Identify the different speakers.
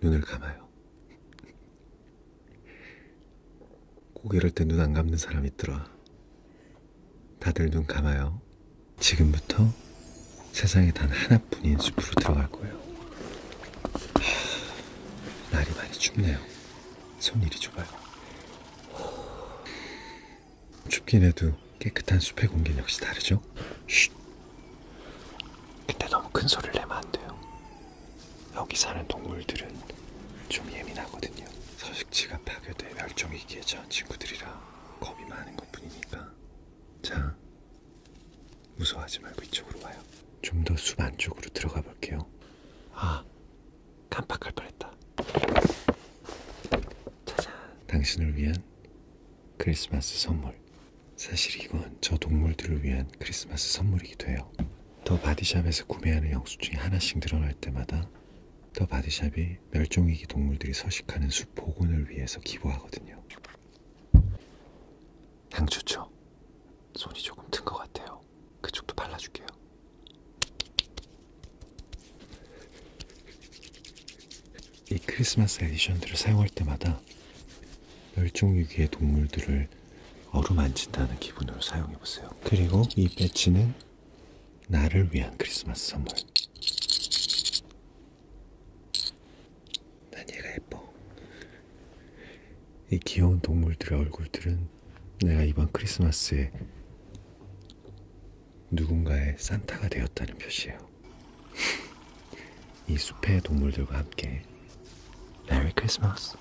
Speaker 1: 눈을 감아요. 꼭 이럴 때 눈 안 감는 사람 있더라. 다들 눈 감아요. 지금부터 세상에 단 하나뿐인 숲으로 들어갈 거예요. 하, 날이 많이 춥네요. 손 이리 줘봐요. 춥긴 해도 깨끗한 숲의 공기는 역시 다르죠? 쉿. 근데 너무 큰 소리를 내면 안 돼요. 여기 사는 동물들은 좀 예민하거든요. 서식지가 파괴돼 멸종위기에 처한 친구들이라 겁이 많은 것 뿐이니까. 자, 무서워하지 말고 이쪽으로 와요. 좀 더 숲 안쪽으로 들어가 볼게요. 아, 깜빡할 뻔했다. 짜잔. 당신을 위한 크리스마스 선물. 사실 이건 저 동물들을 위한 크리스마스 선물이기도 해요. 더 바디샵에서 구매하는 영수증이 하나씩 늘어날 때마다 더 바디샵이 멸종위기 동물들이 서식하는 숲 복원을 위해서 기부하거든요. 향 좋죠? 손이 조금 튼 것. 그쪽도 발라줄게요. 이 크리스마스 에디션들을 사용할 때마다 멸종위기의 동물들을 어루만진다는 기분으로 사용해보세요. 그리고 이 배지는 나를 위한 크리스마스 선물. 난 얘가 예뻐. 이 귀여운 동물들의 얼굴들은 내가 이번 크리스마스에 누군가의 산타가 되었다는 표시예요. 이 숲의 동물들과 함께 메리 크리스마스.